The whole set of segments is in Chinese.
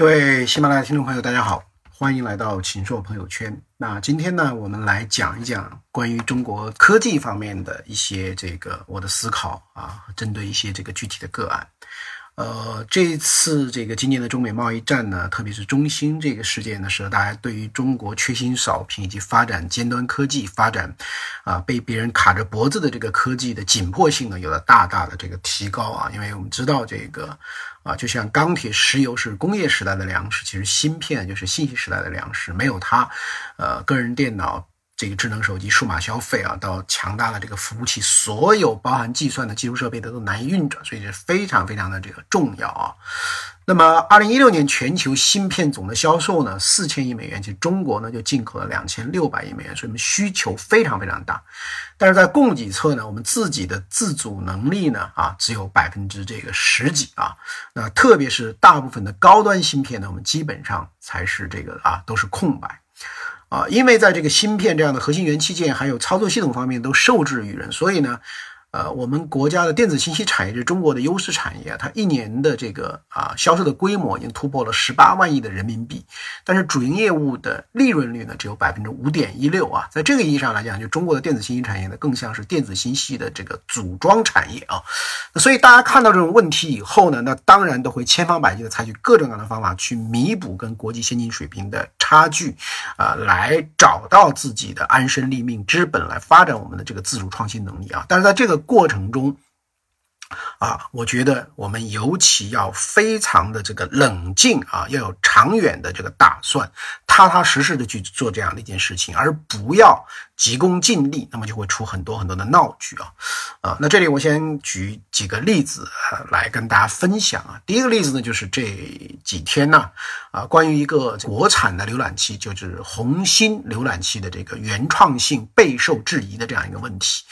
各位喜马拉雅听众朋友，大家好，欢迎来到秦朔朋友圈。那今天呢，我们来讲一讲关于中国科技方面的一些这个我的思考啊，针对一些这个具体的个案。呃，这次这个今年的中美贸易战呢，特别是中兴这个事件呢，使得大家对于中国缺芯少屏以及发展尖端科技、发展啊被别人卡着脖子的这个科技的紧迫性呢，有了大大的这个提高啊。因为我们知道这个啊，就像钢铁、石油是工业时代的粮食，其实芯片就是信息时代的粮食，没有它，呃，个人电脑。这个智能手机数码消费啊，到强大的这个服务器，所有包含计算的基础设备它都难以运转，所以是非常非常的这个重要啊。那么，二零一六年全球芯片总的销售呢，四千亿美元，其实中国呢就进口了两千六百亿美元，所以我们需求非常非常大。但是在供给侧呢，我们自己的自主能力呢啊，只有百分之这个十几啊。那特别是大部分的高端芯片呢，我们基本上才是这个啊，都是空白。啊，因为在这个芯片这样的核心元器件还有操作系统方面都受制于人，所以呢。呃，我们国家的电子信息产业是中国的优势产业，它一年的这个啊销售的规模已经突破了十八万亿的人民币，但是主营业务的利润率呢只有百分之五点一六啊，在这个意义上来讲，就中国的电子信息产业呢更像是电子信息的这个组装产业啊，所以大家看到这种问题以后呢，那当然都会千方百计的采取各种各样的方法去弥补跟国际先进水平的差距啊，来找到自己的安身立命之本，来发展我们的这个自主创新能力啊，但是在这个。过程中。啊，我觉得我们尤其要非常的这个冷静啊，要有长远的这个打算，踏踏实实的去做这样的一件事情，而不要急功近利，那么就会出很多很多的闹剧啊。啊，那这里我先举几个例子来跟大家分享啊。第一个例子呢，就是这几天呢，啊，关于一个国产的浏览器，就是红星浏览器的这个原创性备受质疑的这样一个问题。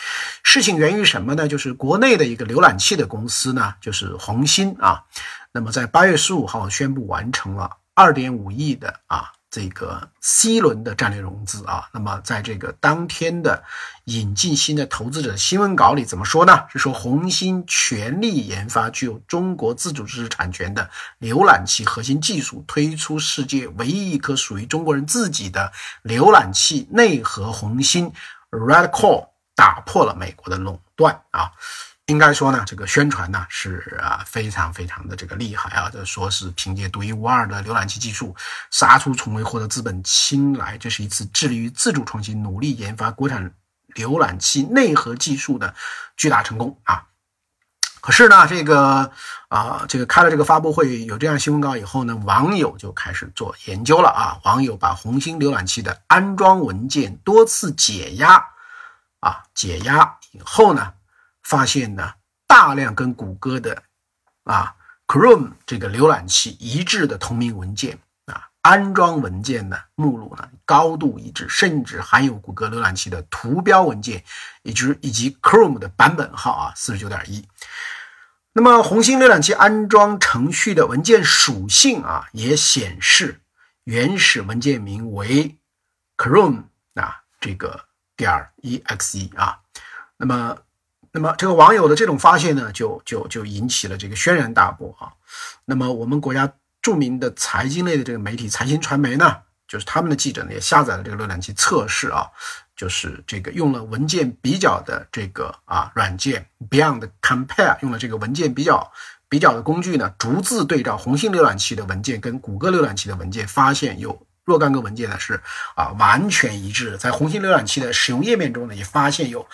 事情源于什么呢？就是国内的一个浏览器的公司呢，就是红星啊，那么在八月十五号宣布完成了二点五亿的啊这个 C 轮的战略融资啊，那么在这个当天的引进新的投资者新闻稿里怎么说呢？是说红星全力研发具有中国自主知识产权的浏览器核心技术，推出世界唯一一颗属于中国人自己的浏览器内核红星 Red Core，打破了美国的垄断啊。应该说呢，这个宣传呢是啊非常非常的这个厉害啊，这说是凭借独一无二的浏览器技术杀出重围，获得资本青睐，这是一次致力于自主创新、努力研发国产浏览器内核技术的巨大成功啊。可是呢，这个啊，这个开了这个发布会，有这样新闻稿以后呢，网友就开始做研究了啊。网友把红星浏览器的安装文件多次解压啊，解压以后呢。发现呢，大量跟谷歌的啊 Chrome 这个浏览器一致的同名文件啊，安装文件呢目录呢高度一致，甚至含有谷歌浏览器的图标文件，以及以及 Chrome 的版本号啊四十九点一。那么红星浏览器安装程序的文件属性啊，也显示原始文件名为 Chrome 啊这个点 exe 啊，那么。那么这个网友的这种发现呢，就就就引起了这个轩然大波啊。那么我们国家著名的财经类的这个媒体财新传媒呢，就是他们的记者呢也下载了这个浏览器测试啊，就是这个用了文件比较的这个啊软件 Beyond Compare，用了这个文件比较比较的工具呢，逐字对照红星浏览器的文件跟谷歌浏览器的文件，发现有若干个文件呢是啊完全一致的，在红星浏览器的使用页面中呢，也发现有。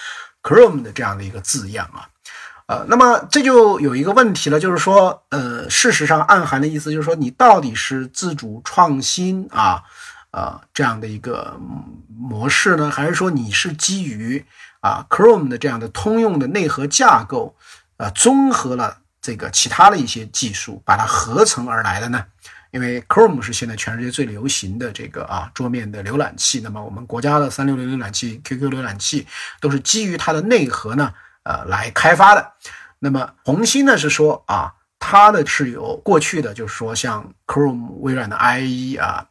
Chrome 的这样的一个字样啊，呃，那么这就有一个问题了，就是说，呃，事实上暗含的意思就是说，你到底是自主创新啊，呃，这样的一个模式呢，还是说你是基于啊 Chrome 的这样的通用的内核架构，呃，综合了这个其他的一些技术，把它合成而来的呢？因为 Chrome 是现在全世界最流行的这个啊桌面的浏览器，那么我们国家的三六零浏览器、QQ 浏览器都是基于它的内核呢，呃来开发的。那么红星呢是说啊，它的是有过去的，就是说像 Chrome、微软的 IE 啊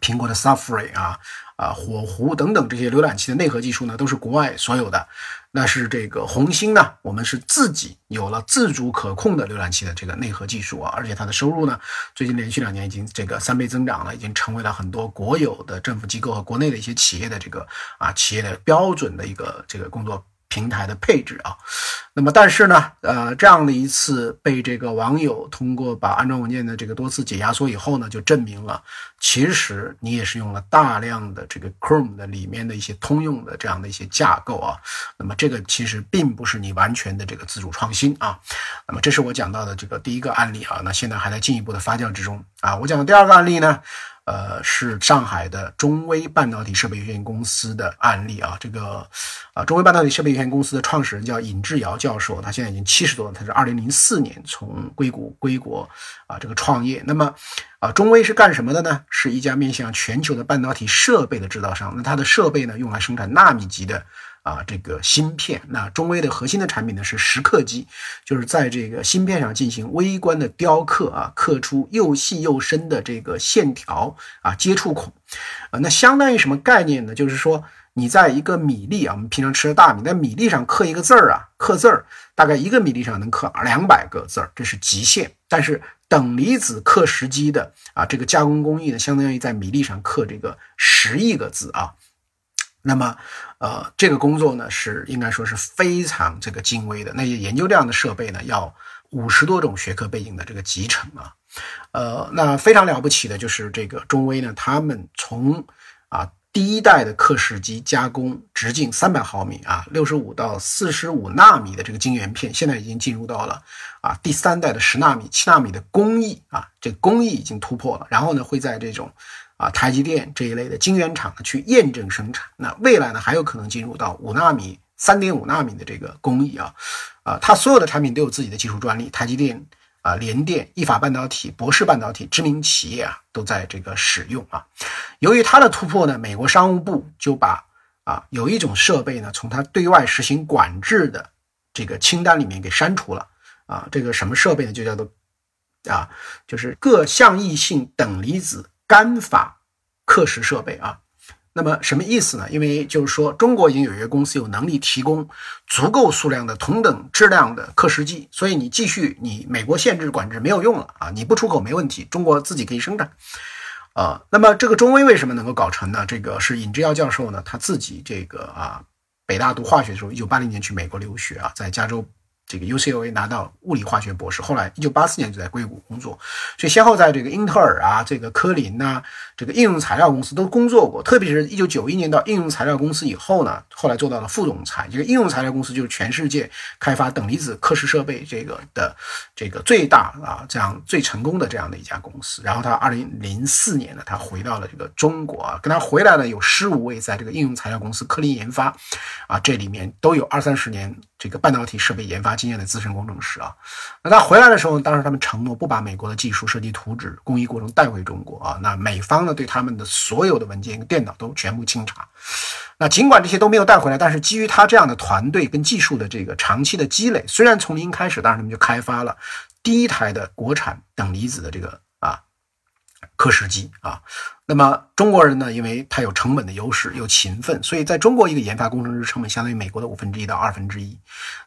苹果的 Safari 啊啊火狐等等这些浏览器的内核技术呢，都是国外所有的。那是这个红星呢，我们是自己有了自主可控的浏览器的这个内核技术啊，而且它的收入呢，最近连续两年已经这个三倍增长了，已经成为了很多国有的政府机构和国内的一些企业的这个啊企业的标准的一个这个工作。平台的配置啊，那么但是呢，呃，这样的一次被这个网友通过把安装文件的这个多次解压缩以后呢，就证明了，其实你也是用了大量的这个 Chrome 的里面的一些通用的这样的一些架构啊，那么这个其实并不是你完全的这个自主创新啊，那么这是我讲到的这个第一个案例啊，那现在还在进一步的发酵之中啊，我讲的第二个案例呢。呃，是上海的中微半导体设备有限公司的案例啊。这个啊，中微半导体设备有限公司的创始人叫尹志尧教授，他现在已经七十多了。他是二零零四年从硅谷归国啊，这个创业。那么啊，中微是干什么的呢？是一家面向全球的半导体设备的制造商。那它的设备呢，用来生产纳米级的。啊，这个芯片，那中微的核心的产品呢是蚀刻机，就是在这个芯片上进行微观的雕刻啊，刻出又细又深的这个线条啊，接触孔啊，那相当于什么概念呢？就是说你在一个米粒啊，我们平常吃的大米，在米粒上刻一个字儿啊，刻字儿，大概一个米粒上能刻两百个字儿，这是极限。但是等离子刻蚀机的啊，这个加工工艺呢，相当于在米粒上刻这个十亿个字啊。那么，呃，这个工作呢是应该说是非常这个精微的。那些研究这样的设备呢，要五十多种学科背景的这个集成啊，呃，那非常了不起的就是这个中微呢，他们从啊第一代的刻蚀机加工直径三百毫米啊，六十五到四十五纳米的这个晶圆片，现在已经进入到了啊第三代的十纳米、七纳米的工艺啊，这工艺已经突破了。然后呢，会在这种。啊，台积电这一类的晶圆厂呢，去验证生产。那未来呢，还有可能进入到五纳米、三点五纳米的这个工艺啊。啊，它所有的产品都有自己的技术专利。台积电啊，联电、意法半导体、博士半导体，知名企业啊，都在这个使用啊。由于它的突破呢，美国商务部就把啊，有一种设备呢，从它对外实行管制的这个清单里面给删除了啊。这个什么设备呢？就叫做啊，就是各相异性等离子。干法刻蚀设备啊，那么什么意思呢？因为就是说，中国已经有一个公司有能力提供足够数量的同等质量的刻蚀剂，所以你继续你美国限制管制没有用了啊，你不出口没问题，中国自己可以生产啊。那么这个中微为什么能够搞成呢？这个是尹志尧教授呢他自己这个啊，北大读化学的时候，一九八零年去美国留学啊，在加州。这个 UCLA 拿到物理化学博士，后来一九八四年就在硅谷工作，所以先后在这个英特尔啊、这个科林呐、这个应用材料公司都工作过。特别是一九九一年到应用材料公司以后呢，后来做到了副总裁。这个应用材料公司就是全世界开发等离子刻蚀设备这个的这个最大啊这样最成功的这样的一家公司。然后他二零零四年呢，他回到了这个中国，跟他回来了有十五位在这个应用材料公司科林研发啊，这里面都有二三十年这个半导体设备研发。经验的资深工程师啊，那他回来的时候，当时他们承诺不把美国的技术设计图纸、工艺过程带回中国啊。那美方呢，对他们的所有的文件跟、电脑都全部清查。那尽管这些都没有带回来，但是基于他这样的团队跟技术的这个长期的积累，虽然从零开始，但是他们就开发了第一台的国产等离子的这个刻蚀机啊。那么中国人呢，因为他有成本的优势，又勤奋，所以在中国一个研发工程师成本相当于美国的五分之一到二分之一。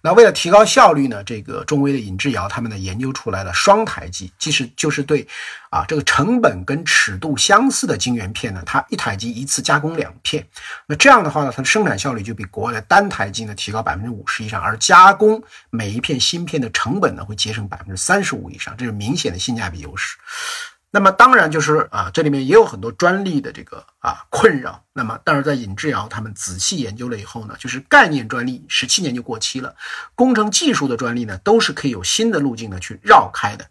那为了提高效率呢，这个中微的尹志尧他们呢研究出来了双台机，即使就是对啊这个成本跟尺度相似的晶圆片呢，它一台机一次加工两片。那这样的话呢，它的生产效率就比国外的单台机呢提高百分之五十以上，而加工每一片芯片的成本呢会节省百分之三十五以上，这是明显的性价比优势。那么当然就是啊，这里面也有很多专利的这个啊困扰。那么，但是在尹志尧他们仔细研究了以后呢，就是概念专利十七年就过期了，工程技术的专利呢都是可以有新的路径呢去绕开的，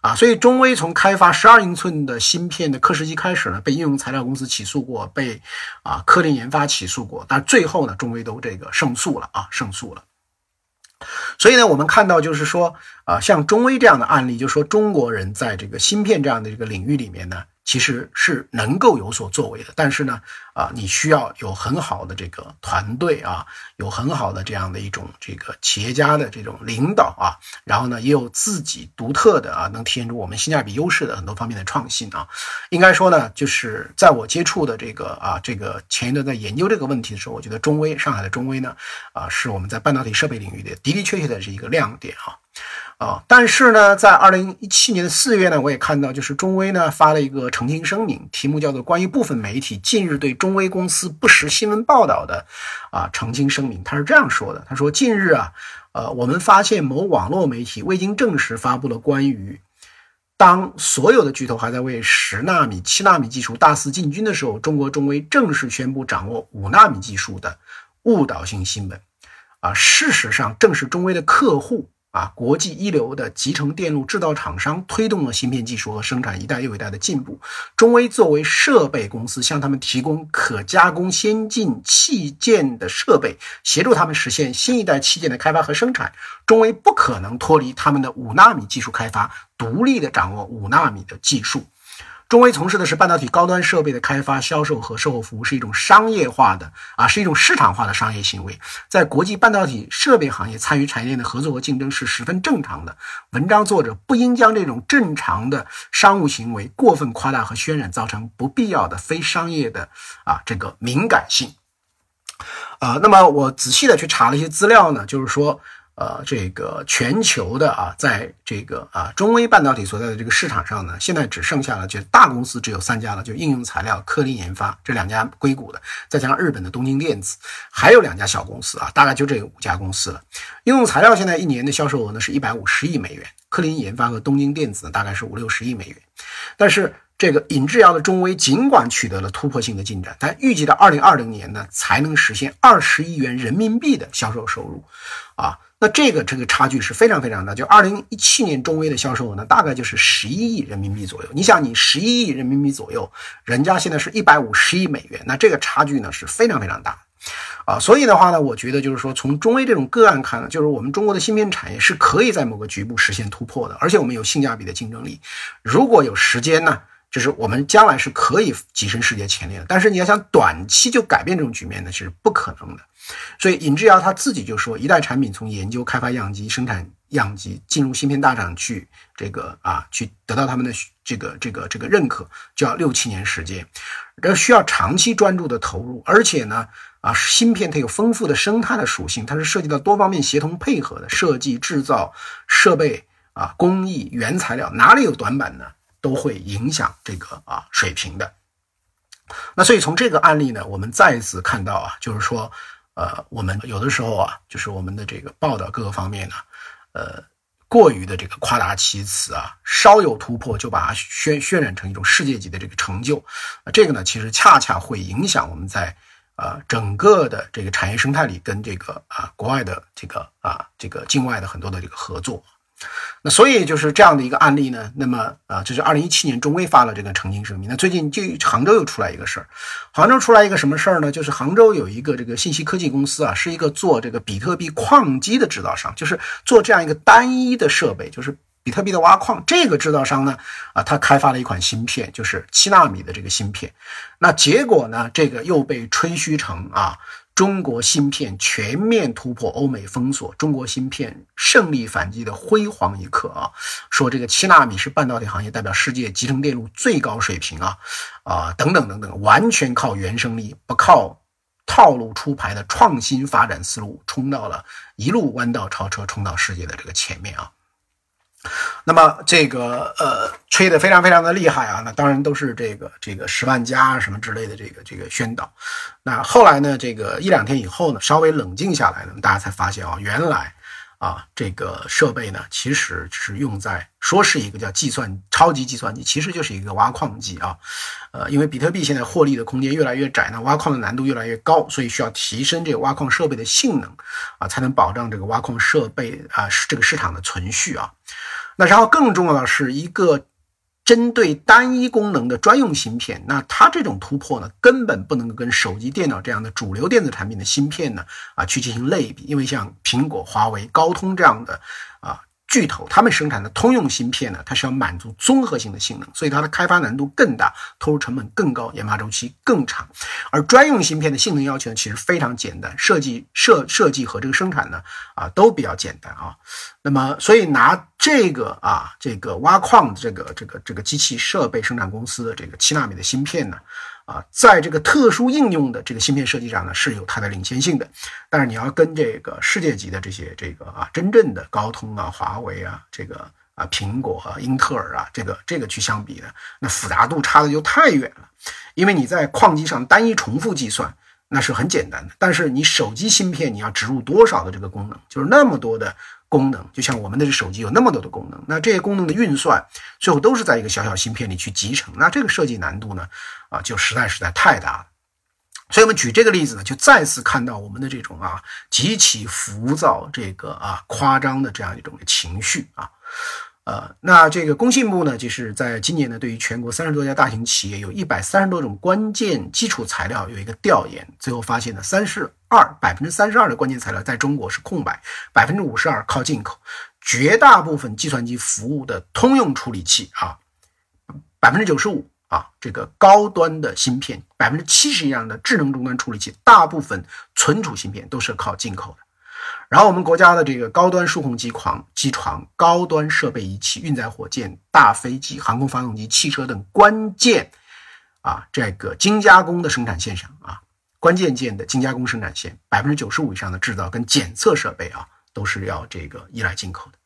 啊，所以中微从开发十二英寸的芯片的刻蚀机开始呢，被应用材料公司起诉过，被啊科林研发起诉过，但最后呢，中微都这个胜诉了啊，胜诉了。所以呢，我们看到就是说，啊，像中微这样的案例，就说中国人在这个芯片这样的这个领域里面呢，其实是能够有所作为的，但是呢，啊，你需要有很好的这个团队啊，有很好的这样的一种这个企业家的这种领导啊，然后呢，也有自己独特的啊，能体现出我们性价比优势的很多方面的创新啊。应该说呢，就是在我接触的这个啊，这个前一段在研究这个问题的时候，我觉得中微上海的中微呢，啊，是我们在半导体设备领域的的的确确的是一个亮点啊。啊，但是呢，在二零一七年的四月呢，我也看到，就是中微呢发了一个澄清声明，题目叫做《关于部分媒体近日对中微公司不实新闻报道的啊澄清声明》。他是这样说的：他说，近日啊，呃，我们发现某网络媒体未经证实发布了关于当所有的巨头还在为十纳米、七纳米技术大肆进军的时候，中国中微正式宣布掌握五纳米技术的误导性新闻。啊，事实上，正是中微的客户。啊，国际一流的集成电路制造厂商推动了芯片技术和生产一代又一代的进步。中威作为设备公司，向他们提供可加工先进器件的设备，协助他们实现新一代器件的开发和生产。中威不可能脱离他们的五纳米技术开发，独立的掌握五纳米的技术。中微从事的是半导体高端设备的开发、销售和售后服务，是一种商业化的啊，是一种市场化的商业行为。在国际半导体设备行业参与产业链的合作和竞争是十分正常的。文章作者不应将这种正常的商务行为过分夸大和渲染，造成不必要的非商业的啊这个敏感性。啊，那么我仔细的去查了一些资料呢，就是说。呃，这个全球的啊，在这个啊中微半导体所在的这个市场上呢，现在只剩下了就大公司只有三家了，就应用材料、科林研发这两家硅谷的，再加上日本的东京电子，还有两家小公司啊，大概就这五家公司了。应用材料现在一年的销售额呢是一百五十亿美元，科林研发和东京电子大概是五六十亿美元。但是这个尹志尧的中微尽管取得了突破性的进展，但预计到二零二零年呢才能实现二十亿元人民币的销售收入，啊。那这个这个差距是非常非常大，就二零一七年中微的销售额呢，大概就是十一亿人民币左右。你想，你十一亿人民币左右，人家现在是一百五十亿美元，那这个差距呢是非常非常大，啊，所以的话呢，我觉得就是说，从中微这种个案看呢，就是我们中国的芯片产业是可以在某个局部实现突破的，而且我们有性价比的竞争力。如果有时间呢？就是我们将来是可以跻身世界前列的，但是你要想短期就改变这种局面呢，是不可能的。所以尹志尧他自己就说，一代产品从研究、开发样机、生产样机，进入芯片大厂去，这个啊，去得到他们的这个这个这个认可，就要六七年时间，这需要长期专注的投入。而且呢，啊，芯片它有丰富的生态的属性，它是涉及到多方面协同配合的设计、制造、设备啊、工艺、原材料，哪里有短板呢？都会影响这个啊水平的。那所以从这个案例呢，我们再一次看到啊，就是说，呃，我们有的时候啊，就是我们的这个报道各个方面呢，呃，过于的这个夸大其词啊，稍有突破就把它渲渲染成一种世界级的这个成就，这个呢，其实恰恰会影响我们在啊整个的这个产业生态里跟这个啊国外的这个啊这个境外的很多的这个合作。那所以就是这样的一个案例呢，那么啊，这是二零一七年中威发了这个澄清声明。那最近就杭州又出来一个事儿，杭州出来一个什么事儿呢？就是杭州有一个这个信息科技公司啊，是一个做这个比特币矿机的制造商，就是做这样一个单一的设备，就是比特币的挖矿。这个制造商呢，啊，他开发了一款芯片，就是七纳米的这个芯片。那结果呢，这个又被吹嘘成啊。中国芯片全面突破欧美封锁，中国芯片胜利反击的辉煌一刻啊！说这个七纳米是半导体行业代表世界集成电路最高水平啊啊等等等等，完全靠原生力，不靠套路出牌的创新发展思路，冲到了一路弯道超车，冲到世界的这个前面啊！那么这个呃吹得非常非常的厉害啊，那当然都是这个这个十万加什么之类的这个这个宣导。那后来呢，这个一两天以后呢，稍微冷静下来呢，大家才发现啊，原来啊这个设备呢，其实是用在说是一个叫计算超级计算机，其实就是一个挖矿机啊。呃，因为比特币现在获利的空间越来越窄那，挖矿的难度越来越高，所以需要提升这个挖矿设备的性能啊，才能保障这个挖矿设备啊这个市场的存续啊。那然后更重要的是一个针对单一功能的专用芯片，那它这种突破呢，根本不能跟手机、电脑这样的主流电子产品的芯片呢啊去进行类比，因为像苹果、华为、高通这样的啊巨头，他们生产的通用芯片呢，它是要满足综合性的性能，所以它的开发难度更大，投入成本更高，研发周期更长。而专用芯片的性能要求，其实非常简单，设计设设计和这个生产呢，啊，都比较简单啊。那么，所以拿这个啊，这个挖矿的这个这个这个机器设备生产公司的这个七纳米的芯片呢。啊，在这个特殊应用的这个芯片设计上呢，是有它的领先性的。但是你要跟这个世界级的这些这个啊，真正的高通啊、华为啊、这个啊、苹果啊、英特尔啊，这个这个去相比呢，那复杂度差的就太远了。因为你在矿机上单一重复计算，那是很简单的。但是你手机芯片，你要植入多少的这个功能，就是那么多的。功能就像我们的手机有那么多的功能，那这些功能的运算最后都是在一个小小芯片里去集成，那这个设计难度呢，啊，就实在实在太大了。所以我们举这个例子呢，就再次看到我们的这种啊极其浮躁、这个啊夸张的这样一种情绪啊。呃，那这个工信部呢，就是在今年呢，对于全国三十多家大型企业，有一百三十多种关键基础材料有一个调研，最后发现呢，三十二百分之三十二的关键材料在中国是空白，百分之五十二靠进口，绝大部分计算机服务的通用处理器啊，百分之九十五啊，这个高端的芯片，百分之七十以上的智能终端处理器，大部分存储芯片都是靠进口的。然后我们国家的这个高端数控机床、机床、高端设备仪器、运载火箭、大飞机、航空发动机、汽车等关键啊，这个精加工的生产线上啊，关键件的精加工生产线，百分之九十五以上的制造跟检测设备啊，都是要这个依赖进口的。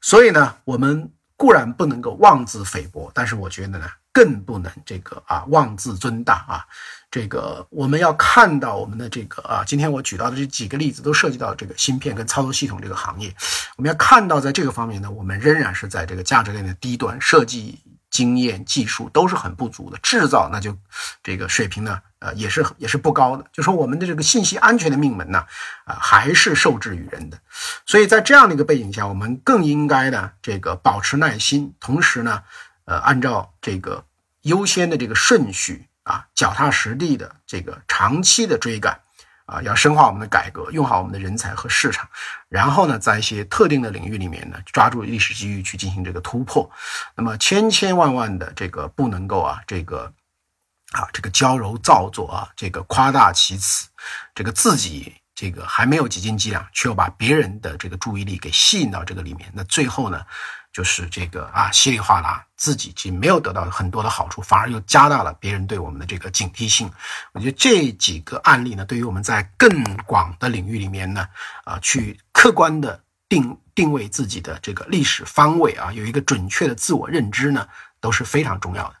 所以呢，我们固然不能够妄自菲薄，但是我觉得呢，更不能这个啊妄自尊大啊。这个我们要看到我们的这个啊，今天我举到的这几个例子都涉及到这个芯片跟操作系统这个行业。我们要看到，在这个方面呢，我们仍然是在这个价值链的低端，设计经验、技术都是很不足的。制造那就这个水平呢，呃，也是也是不高的。就说我们的这个信息安全的命门呢，啊，还是受制于人的。所以在这样的一个背景下，我们更应该呢，这个保持耐心，同时呢，呃，按照这个优先的这个顺序。啊，脚踏实地的这个长期的追赶，啊，要深化我们的改革，用好我们的人才和市场，然后呢，在一些特定的领域里面呢，抓住历史机遇去进行这个突破。那么千千万万的这个不能够啊，这个啊，这个矫揉造作啊，这个夸大其词，这个自己这个还没有几斤几两，却又把别人的这个注意力给吸引到这个里面，那最后呢？就是这个啊，稀里哗啦，自己既没有得到很多的好处，反而又加大了别人对我们的这个警惕性。我觉得这几个案例呢，对于我们在更广的领域里面呢，啊，去客观的定定位自己的这个历史方位啊，有一个准确的自我认知呢，都是非常重要的。